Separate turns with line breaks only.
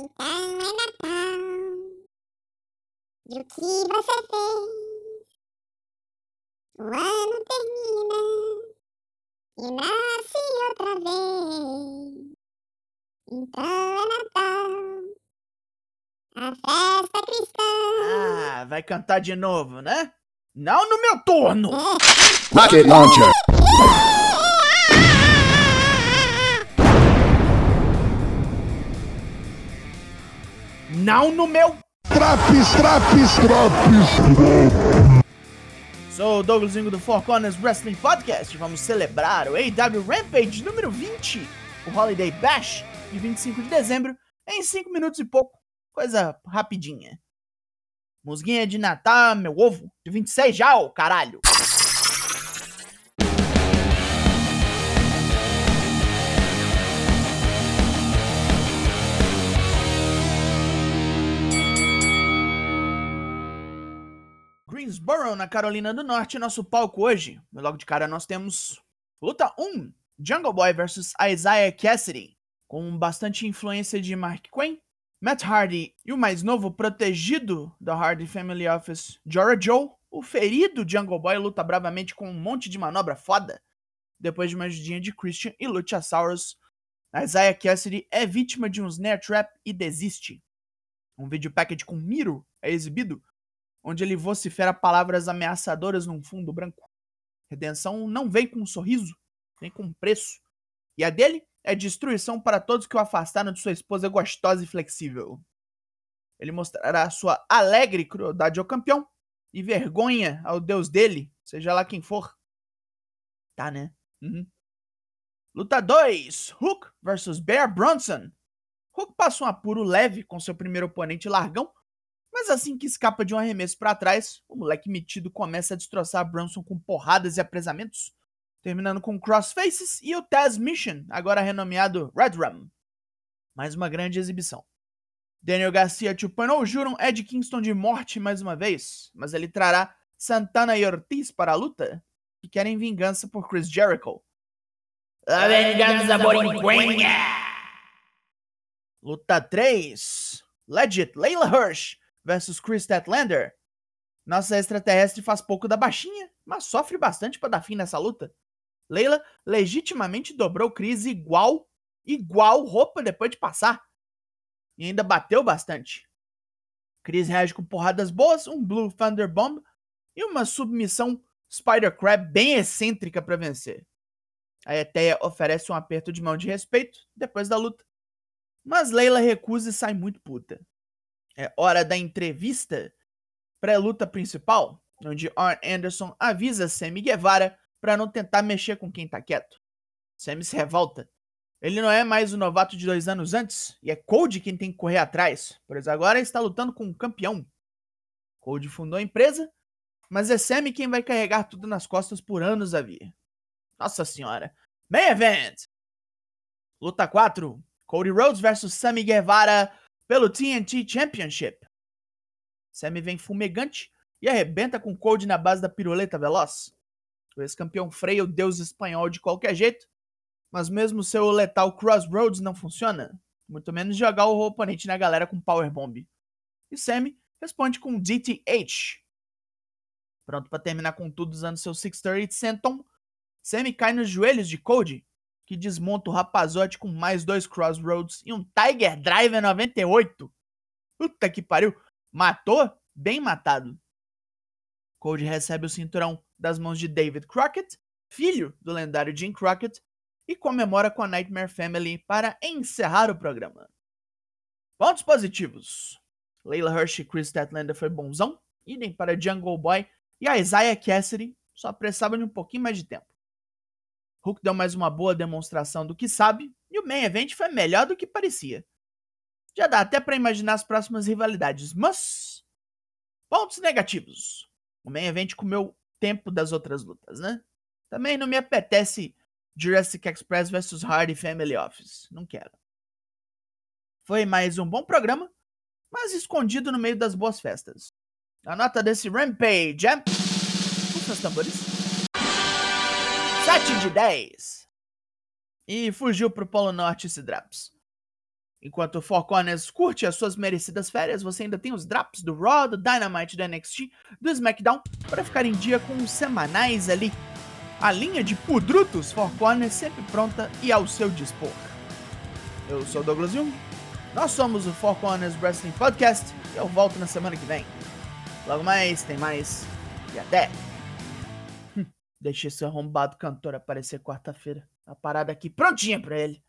Então é Natal. E o que você fez? O ano termina e nasce outra vez. Então é Natal. A festa cristã.
Ah, vai cantar de novo, né? Não no meu turno!
Rocket launcher.
Não no meu!
Traps, traps, traps.
Sou o Douglas do Four Corners Wrestling Podcast. Vamos celebrar o AW Rampage número 20, o Holiday Bash, de 25 de dezembro, em 5 minutos e pouco. Coisa rapidinha. Musguinha de Natal, meu ovo, de 26 já, ô caralho! Greensboro, na Carolina do Norte, nosso palco hoje. Logo de cara nós temos luta 1, Jungle Boy versus Isaiah Cassidy, com bastante influência de Mark Quinn, Matt Hardy e o mais novo protegido da Hardy Family Office, Jora Joe. O ferido Jungle Boy luta bravamente com um monte de manobra foda. Depois de uma ajudinha de Christian e Luchasaurus, Isaiah Cassidy é vítima de um snare trap e desiste. Um vídeo package com Miro é exibido, onde ele vocifera palavras ameaçadoras num fundo branco. Redenção não vem com um sorriso, vem com um preço. E a dele é destruição para todos que o afastaram de sua esposa gostosa e flexível. Ele mostrará sua alegre crueldade ao campeão e vergonha ao deus dele, seja lá quem for. Tá, né? Uhum. Luta 2: Hook versus Bear Bronson. Hook passa um apuro leve com seu primeiro oponente largão, mas assim que escapa de um arremesso para trás, o moleque metido começa a destroçar Bronson com porradas e apresamentos, terminando com Crossfaces e o Taz Mission, agora renomeado Red Rum. Mais uma grande exibição. Daniel Garcia 2.0 juram Ed Kingston de morte mais uma vez, mas ele trará Santana e Ortiz para a luta, que querem vingança por Chris Jericho.
A vingança borinquenha!
Luta 3. Legit Layla Hirsch versus Chris Statlander. Nossa extraterrestre faz pouco da baixinha, mas sofre bastante para dar fim nessa luta. Leila legitimamente dobrou Chris igual, igual roupa depois de passar. E ainda bateu bastante. Chris reage com porradas boas, um Blue Thunder Bomb e uma submissão Spider Crab bem excêntrica para vencer. A Eteia oferece um aperto de mão de respeito depois da luta. Mas Leila recusa e sai muito puta. É hora da entrevista pré-luta principal, onde Arn Anderson avisa Sammy Guevara para não tentar mexer com quem tá quieto. Sammy se revolta. Ele não é mais o novato de dois anos antes, e é Cody quem tem que correr atrás, pois agora está lutando com um campeão. Cody fundou a empresa, mas é Sammy quem vai carregar tudo nas costas por anos a vir. Nossa senhora. Main Event! Luta 4. Cody Rhodes versus Sammy Guevara pelo TNT Championship. Sammy vem fumegante e arrebenta com Cody na base da piruleta veloz. O ex-campeão freia o deus espanhol de qualquer jeito, mas mesmo seu letal Crossroads não funciona, muito menos jogar o oponente na galera com Powerbomb. E Sammy responde com DTH. Pronto para terminar com tudo usando seu 630 Senton, Sammy cai nos joelhos de Cody, que desmonta o rapazote com mais dois Crossroads e um Tiger Driver 98. Puta que pariu! Matou? Bem matado. Cody recebe o cinturão das mãos de David Crockett, filho do lendário Jim Crockett, e comemora com a Nightmare Family para encerrar o programa. Pontos positivos. Layla Hirsch e Chris Statlander foi bonzão, idem para Jungle Boy e a Isaiah Cassidy só precisavam de um pouquinho mais de tempo. Hook deu mais uma boa demonstração do que sabe, e o main event foi melhor do que parecia. Já dá até para imaginar as próximas rivalidades, mas. Pontos negativos. O main event comeu tempo das outras lutas, né? Também não me apetece Jurassic Express vs Hardy Family Office. Não quero. Foi mais um bom programa, mas escondido no meio das boas festas. A nota desse Rampage é. Puxa os tambores. 7 de 10. E fugiu pro Polo Norte esse Draps. Enquanto o Four Corners curte as suas merecidas férias, você ainda tem os drops do Raw, do Dynamite, do NXT, do SmackDown, para ficar em dia com os semanais ali. A linha de pudrutos Four Corners sempre pronta e ao seu dispor. Eu sou Douglas Jung, nós somos o Four Corners Wrestling Podcast e eu volto na semana que vem. Logo mais, tem mais e até! Deixa esse arrombado cantor aparecer quarta-feira. A parada aqui prontinha pra ele.